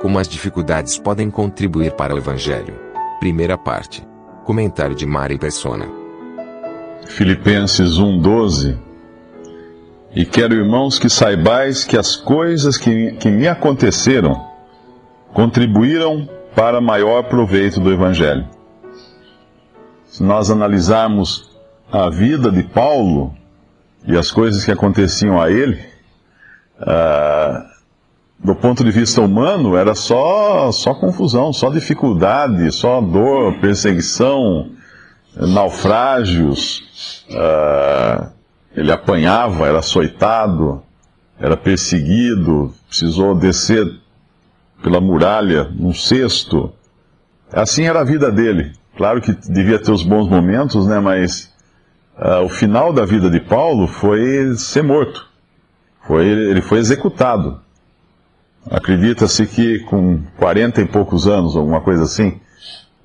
Como as dificuldades podem contribuir para o Evangelho. Primeira parte. Comentário de Mari Persona. Filipenses 1,12 E quero, irmãos, que saibais que as coisas que, que me aconteceram contribuíram para maior proveito do Evangelho. Se nós analisarmos a vida de Paulo e as coisas que aconteciam a ele, ah, do ponto de vista humano, era só, só confusão, só dificuldade, só dor, perseguição, naufrágios. Uh, ele apanhava, era açoitado, era perseguido, precisou descer pela muralha num cesto. Assim era a vida dele. Claro que devia ter os bons momentos, né? Mas uh, o final da vida de Paulo foi ser morto. Foi, ele foi executado. Acredita-se que com 40 e poucos anos, alguma coisa assim.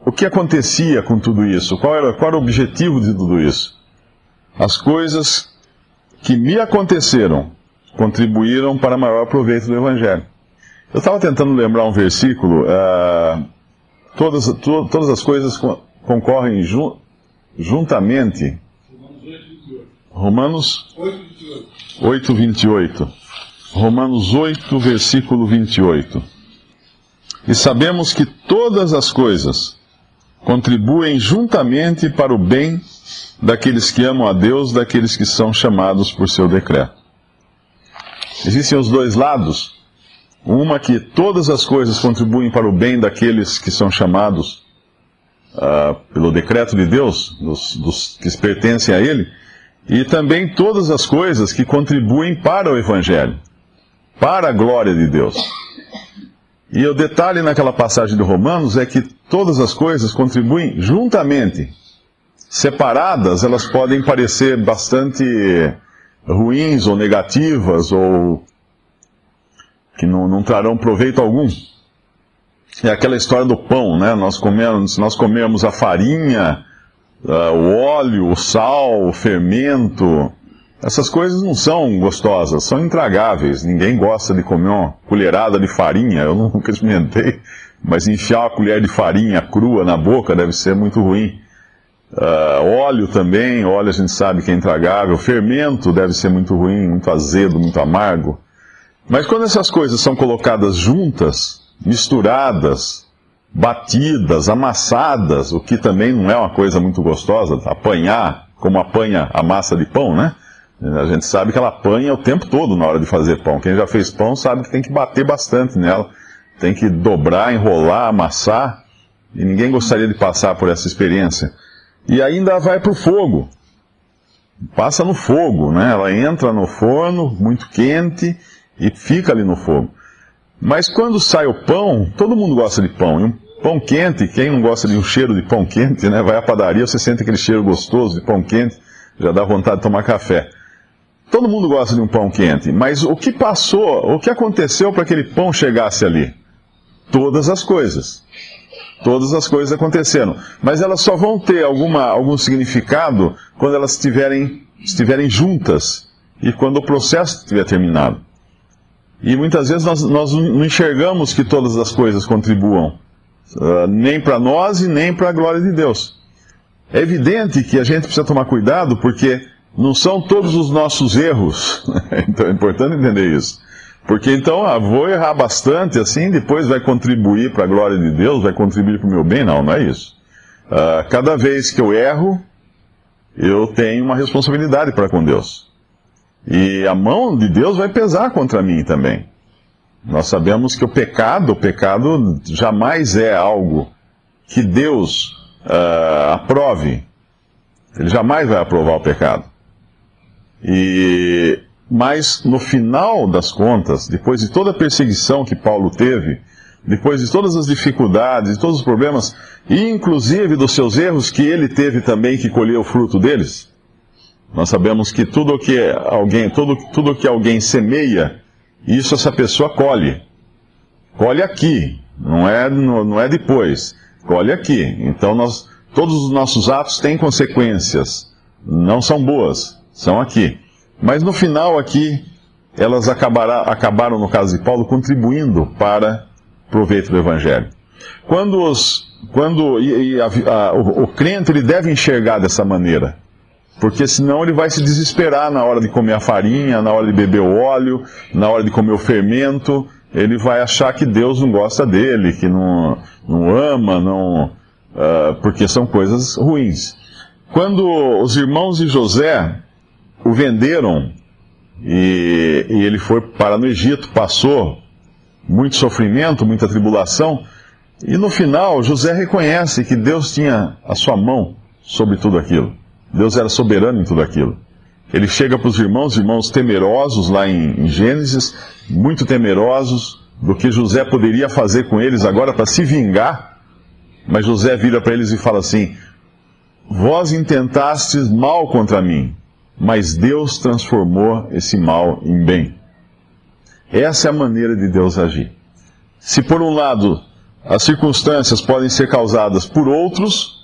O que acontecia com tudo isso? Qual era, qual era o objetivo de tudo isso? As coisas que me aconteceram contribuíram para maior proveito do Evangelho. Eu estava tentando lembrar um versículo. Uh, todas, to, todas as coisas concorrem ju, juntamente. Romanos 8, 28. Romanos 8, versículo 28. E sabemos que todas as coisas contribuem juntamente para o bem daqueles que amam a Deus, daqueles que são chamados por seu decreto. Existem os dois lados. Uma que todas as coisas contribuem para o bem daqueles que são chamados uh, pelo decreto de Deus, dos, dos que pertencem a Ele, e também todas as coisas que contribuem para o Evangelho, para a glória de Deus. E o detalhe naquela passagem de Romanos é que todas as coisas contribuem juntamente separadas, elas podem parecer bastante ruins ou negativas ou que não, não trarão proveito algum. É aquela história do pão, né? Nós comemos, nós comemos a farinha, uh, o óleo, o sal, o fermento. Essas coisas não são gostosas, são intragáveis. Ninguém gosta de comer uma colherada de farinha. Eu nunca experimentei, mas enfiar uma colher de farinha crua na boca deve ser muito ruim. Uh, óleo também, óleo a gente sabe que é intragável. Fermento deve ser muito ruim, muito azedo, muito amargo. Mas quando essas coisas são colocadas juntas, misturadas, batidas, amassadas, o que também não é uma coisa muito gostosa, apanhar como apanha a massa de pão, né? A gente sabe que ela apanha o tempo todo na hora de fazer pão. Quem já fez pão sabe que tem que bater bastante nela, tem que dobrar, enrolar, amassar, e ninguém gostaria de passar por essa experiência e ainda vai para o fogo. Passa no fogo, né? Ela entra no forno, muito quente, e fica ali no fogo. Mas quando sai o pão, todo mundo gosta de pão. E um pão quente, quem não gosta de um cheiro de pão quente, né? Vai à padaria, você sente aquele cheiro gostoso de pão quente, já dá vontade de tomar café. Todo mundo gosta de um pão quente, mas o que passou, o que aconteceu para aquele pão chegasse ali? Todas as coisas. Todas as coisas aconteceram. Mas elas só vão ter alguma, algum significado quando elas estiverem, estiverem juntas e quando o processo estiver terminado. E muitas vezes nós, nós não enxergamos que todas as coisas contribuam, uh, nem para nós e nem para a glória de Deus. É evidente que a gente precisa tomar cuidado porque não são todos os nossos erros. então é importante entender isso. Porque então, ah, vou errar bastante assim, depois vai contribuir para a glória de Deus, vai contribuir para o meu bem? Não, não é isso. Uh, cada vez que eu erro, eu tenho uma responsabilidade para com Deus. E a mão de Deus vai pesar contra mim também. Nós sabemos que o pecado, o pecado jamais é algo que Deus uh, aprove. Ele jamais vai aprovar o pecado. E Mas no final das contas, depois de toda a perseguição que Paulo teve, depois de todas as dificuldades, de todos os problemas, inclusive dos seus erros que ele teve também que colher o fruto deles, nós sabemos que tudo que alguém, tudo, tudo que alguém semeia, isso essa pessoa colhe. Colhe aqui, não é, não é depois. Colhe aqui. Então nós, todos os nossos atos têm consequências. Não são boas, são aqui. Mas no final aqui, elas acabará, acabaram, no caso de Paulo, contribuindo para proveito do Evangelho. Quando, os, quando e, e a, a, o, o crente ele deve enxergar dessa maneira, porque senão ele vai se desesperar na hora de comer a farinha, na hora de beber o óleo, na hora de comer o fermento, ele vai achar que Deus não gosta dele, que não, não ama, não, uh, porque são coisas ruins. Quando os irmãos de José o venderam e, e ele foi para no Egito, passou muito sofrimento, muita tribulação, e no final José reconhece que Deus tinha a sua mão sobre tudo aquilo. Deus era soberano em tudo aquilo. Ele chega para os irmãos, irmãos temerosos lá em, em Gênesis, muito temerosos do que José poderia fazer com eles agora para se vingar. Mas José vira para eles e fala assim: Vós intentastes mal contra mim, mas Deus transformou esse mal em bem. Essa é a maneira de Deus agir. Se por um lado as circunstâncias podem ser causadas por outros,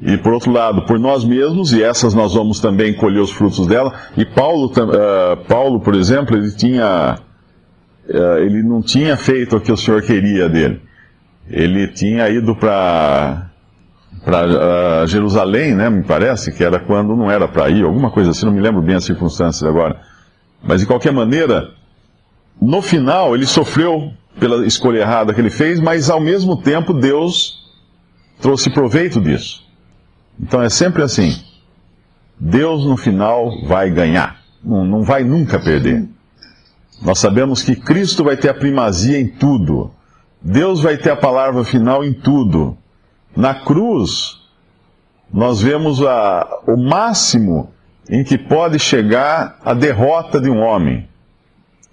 e por outro lado, por nós mesmos, e essas nós vamos também colher os frutos dela. E Paulo, uh, Paulo por exemplo, ele tinha. Uh, ele não tinha feito o que o Senhor queria dele. Ele tinha ido para para uh, Jerusalém, né, me parece, que era quando não era para ir, alguma coisa assim, não me lembro bem as circunstâncias agora. Mas de qualquer maneira, no final ele sofreu pela escolha errada que ele fez, mas ao mesmo tempo Deus trouxe proveito disso. Então é sempre assim. Deus no final vai ganhar, não, não vai nunca perder. Nós sabemos que Cristo vai ter a primazia em tudo. Deus vai ter a palavra final em tudo. Na cruz, nós vemos a, o máximo em que pode chegar a derrota de um homem.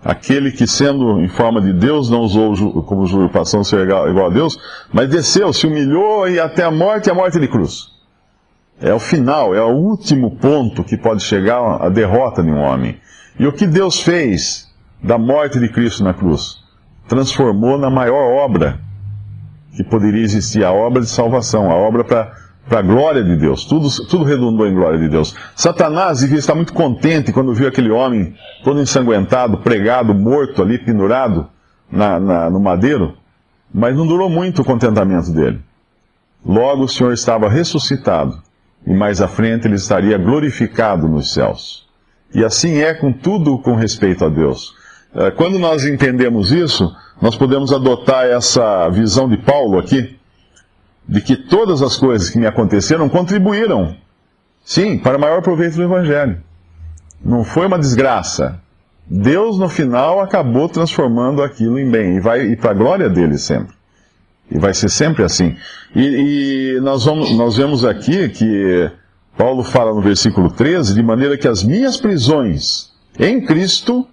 Aquele que, sendo em forma de Deus, não usou como usurpação ser igual, a Deus, mas desceu, se humilhou e até a morte a morte de cruz. É o final, é o último ponto que pode chegar a derrota de um homem. E o que Deus fez da morte de Cristo na cruz? Transformou na maior obra que poderia existir, a obra de salvação, a obra para a glória de Deus. Tudo, tudo redundou em glória de Deus. Satanás devia estar muito contente quando viu aquele homem todo ensanguentado, pregado, morto ali, pendurado na, na, no madeiro, mas não durou muito o contentamento dele. Logo o Senhor estava ressuscitado e mais à frente ele estaria glorificado nos céus. E assim é com tudo com respeito a Deus. Eh, quando nós entendemos isso, nós podemos adotar essa visão de Paulo aqui, de que todas as coisas que me aconteceram contribuíram, sim, para o maior proveito do Evangelho. Não foi uma desgraça. Deus, no final, acabou transformando aquilo em bem, e vai e para a glória dele sempre. E vai ser sempre assim. E, e nós, vamos, nós vemos aqui que Paulo fala no versículo 13, de maneira que as minhas prisões em Cristo,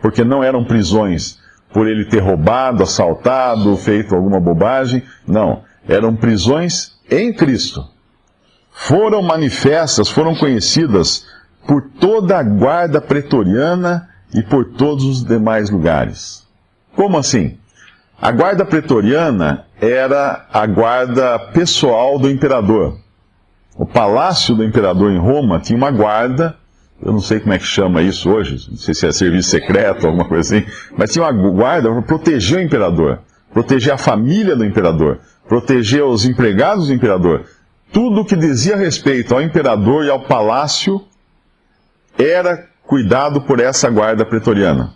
porque não eram prisões por ele ter roubado, assaltado, feito alguma bobagem, não, eram prisões em Cristo. Foram manifestas, foram conhecidas por toda a guarda pretoriana e por todos os demais lugares. Como assim? A guarda pretoriana era a guarda pessoal do imperador. O palácio do imperador em Roma tinha uma guarda, eu não sei como é que chama isso hoje, não sei se é serviço secreto ou alguma coisa assim, mas tinha uma guarda para proteger o imperador, proteger a família do imperador, proteger os empregados do imperador. Tudo que dizia respeito ao imperador e ao palácio era cuidado por essa guarda pretoriana.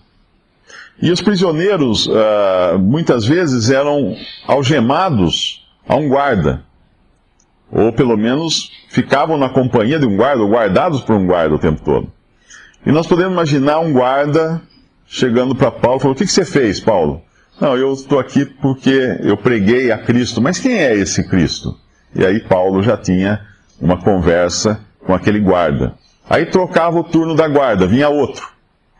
E os prisioneiros, uh, muitas vezes, eram algemados a um guarda. Ou pelo menos ficavam na companhia de um guarda, ou guardados por um guarda o tempo todo. E nós podemos imaginar um guarda chegando para Paulo e falando: O que, que você fez, Paulo? Não, eu estou aqui porque eu preguei a Cristo. Mas quem é esse Cristo? E aí Paulo já tinha uma conversa com aquele guarda. Aí trocava o turno da guarda, vinha outro.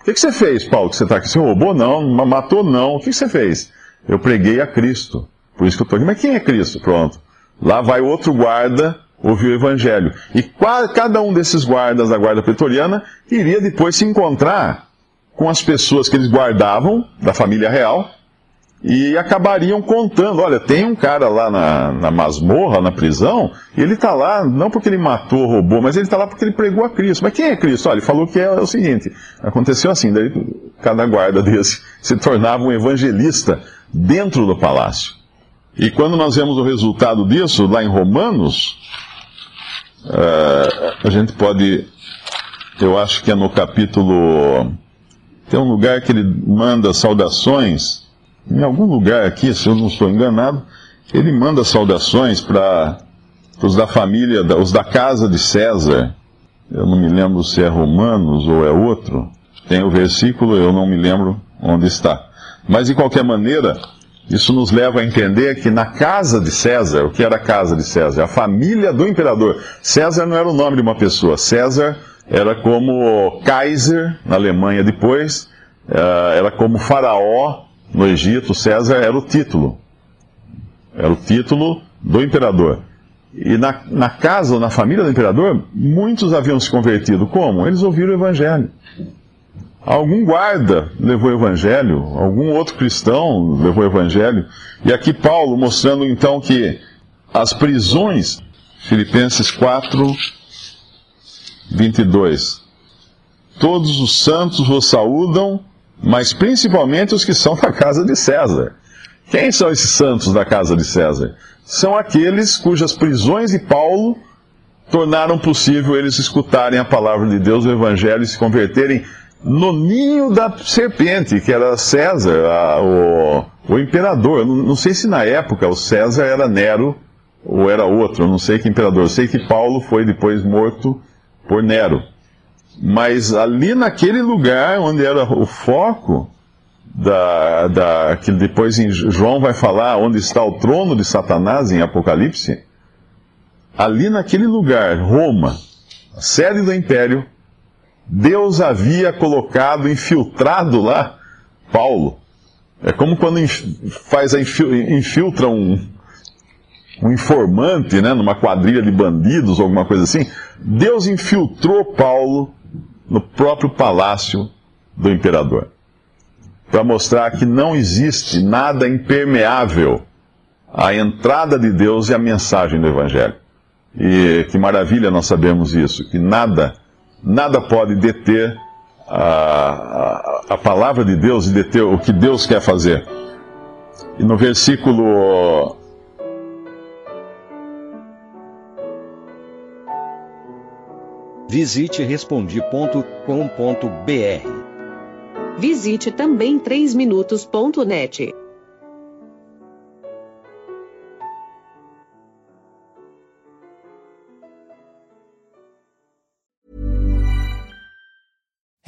O que, que você fez, Paulo, que você está aqui? Você roubou? Não. Matou? Não. O que, que você fez? Eu preguei a Cristo. Por isso que eu estou aqui. Mas quem é Cristo? Pronto. Lá vai outro guarda ouvir o evangelho. E cada um desses guardas da guarda pretoriana iria depois se encontrar com as pessoas que eles guardavam, da família real, e acabariam contando: olha, tem um cara lá na, na masmorra, na prisão, e ele está lá não porque ele matou, roubou, mas ele está lá porque ele pregou a Cristo. Mas quem é Cristo? Olha, ele falou que é, o seguinte: aconteceu assim, daí cada guarda desse se tornava um evangelista dentro do palácio. E quando nós vemos o resultado disso, lá em Romanos, uh, a gente pode, eu acho que é no capítulo. Tem um lugar que ele manda saudações em algum lugar aqui, se eu não estou enganado, ele manda saudações para os da família, os da casa de César. Eu não me lembro se é Romanos ou é outro. Tem o versículo, eu não me lembro onde está. Mas de qualquer maneira, isso nos leva a entender que na casa de César, o que era a casa de César? A família do imperador. César não era o nome de uma pessoa. César era como Kaiser na Alemanha depois, eh, era como Faraó no Egito, César era o título. Era o título do imperador. E na, na casa na família do imperador, muitos haviam se convertido. Como? Eles ouviram o evangelho. Algum guarda levou o evangelho, algum outro cristão levou o evangelho. E aqui Paulo mostrando então que as prisões, Filipenses 4, 22. Todos os santos vos saúdam mas principalmente os que são da casa de César. Quem são esses santos da casa de César? São aqueles cujas prisões de Paulo tornaram possível eles escutarem a palavra de Deus, o Evangelho, e se converterem no ninho da serpente, que era César, a, o, o, imperador. Não, não, sei se na época o César era Nero ou era outro, não sei que imperador. Eu sei que Paulo foi depois morto por Nero. Mas ali naquele lugar onde era o foco da, da que depois João vai falar onde está o trono de Satanás em Apocalipse, ali naquele lugar, Roma, a sede do império, Deus havia colocado, infiltrado lá Paulo. É como quando faz a infiltra um, um informante, né, numa quadrilha de bandidos ou alguma coisa assim. Deus infiltrou Paulo no próprio palácio do imperador, para mostrar que não existe nada impermeável à entrada de Deus e à mensagem do Evangelho. E que maravilha nós sabemos isso, que nada, nada pode deter a, a, a palavra de Deus e deter o que Deus quer fazer. E no versículo Visite respondi.com.br. Visite também 3minutos.net.